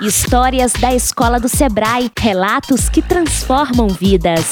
Histórias da Escola do Sebrae, relatos que transformam vidas.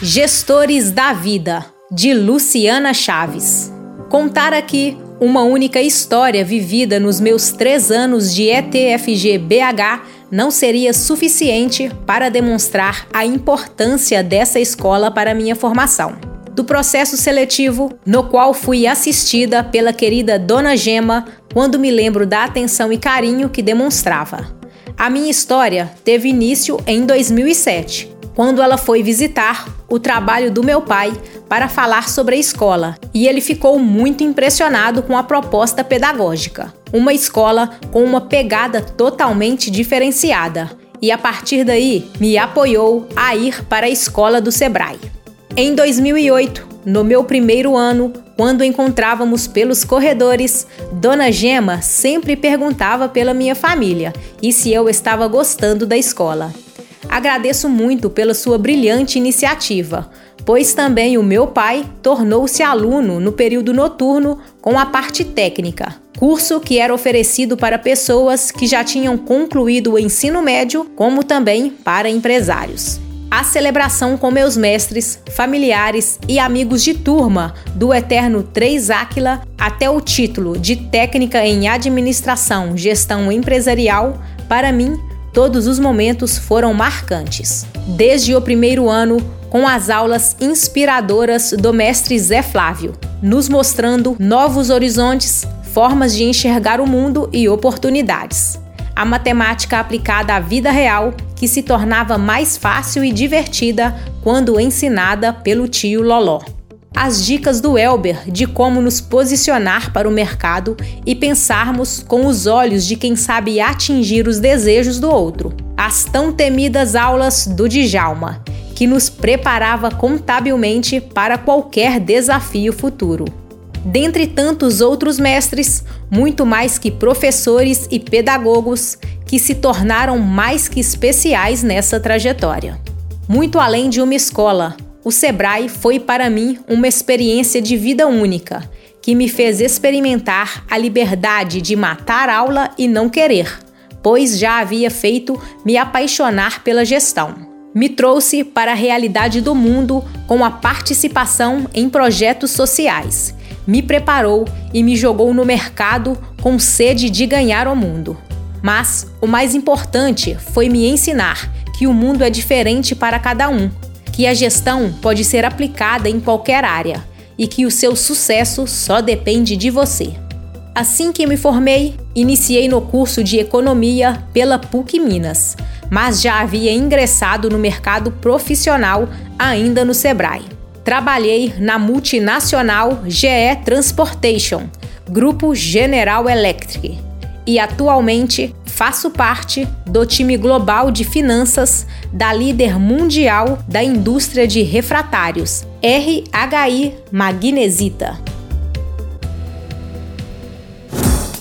Gestores da Vida, de Luciana Chaves. Contar aqui uma única história vivida nos meus três anos de ETFG BH não seria suficiente para demonstrar a importância dessa escola para minha formação. Do processo seletivo, no qual fui assistida pela querida Dona Gema, quando me lembro da atenção e carinho que demonstrava. A minha história teve início em 2007, quando ela foi visitar o trabalho do meu pai para falar sobre a escola, e ele ficou muito impressionado com a proposta pedagógica. Uma escola com uma pegada totalmente diferenciada, e a partir daí me apoiou a ir para a escola do Sebrae. Em 2008, no meu primeiro ano, quando encontrávamos pelos corredores, Dona Gema sempre perguntava pela minha família e se eu estava gostando da escola. Agradeço muito pela sua brilhante iniciativa, pois também o meu pai tornou-se aluno no período noturno com a parte técnica, curso que era oferecido para pessoas que já tinham concluído o ensino médio, como também para empresários a celebração com meus mestres, familiares e amigos de turma do Eterno 3 Áquila até o título de técnica em administração, gestão empresarial, para mim, todos os momentos foram marcantes. Desde o primeiro ano, com as aulas inspiradoras do mestre Zé Flávio, nos mostrando novos horizontes, formas de enxergar o mundo e oportunidades a matemática aplicada à vida real, que se tornava mais fácil e divertida quando ensinada pelo tio Loló. As dicas do Elber de como nos posicionar para o mercado e pensarmos com os olhos de quem sabe atingir os desejos do outro. As tão temidas aulas do Djalma, que nos preparava contabilmente para qualquer desafio futuro dentre tantos outros mestres, muito mais que professores e pedagogos que se tornaram mais que especiais nessa trajetória. Muito além de uma escola, o Sebrae foi para mim uma experiência de vida única, que me fez experimentar a liberdade de matar aula e não querer, pois já havia feito me apaixonar pela gestão. Me trouxe para a realidade do mundo com a participação em projetos sociais me preparou e me jogou no mercado com sede de ganhar o mundo. Mas o mais importante foi me ensinar que o mundo é diferente para cada um, que a gestão pode ser aplicada em qualquer área e que o seu sucesso só depende de você. Assim que me formei, iniciei no curso de Economia pela PUC Minas, mas já havia ingressado no mercado profissional ainda no Sebrae. Trabalhei na multinacional GE Transportation, Grupo General Electric, e atualmente faço parte do time global de finanças da líder mundial da indústria de refratários, RHI Magnesita.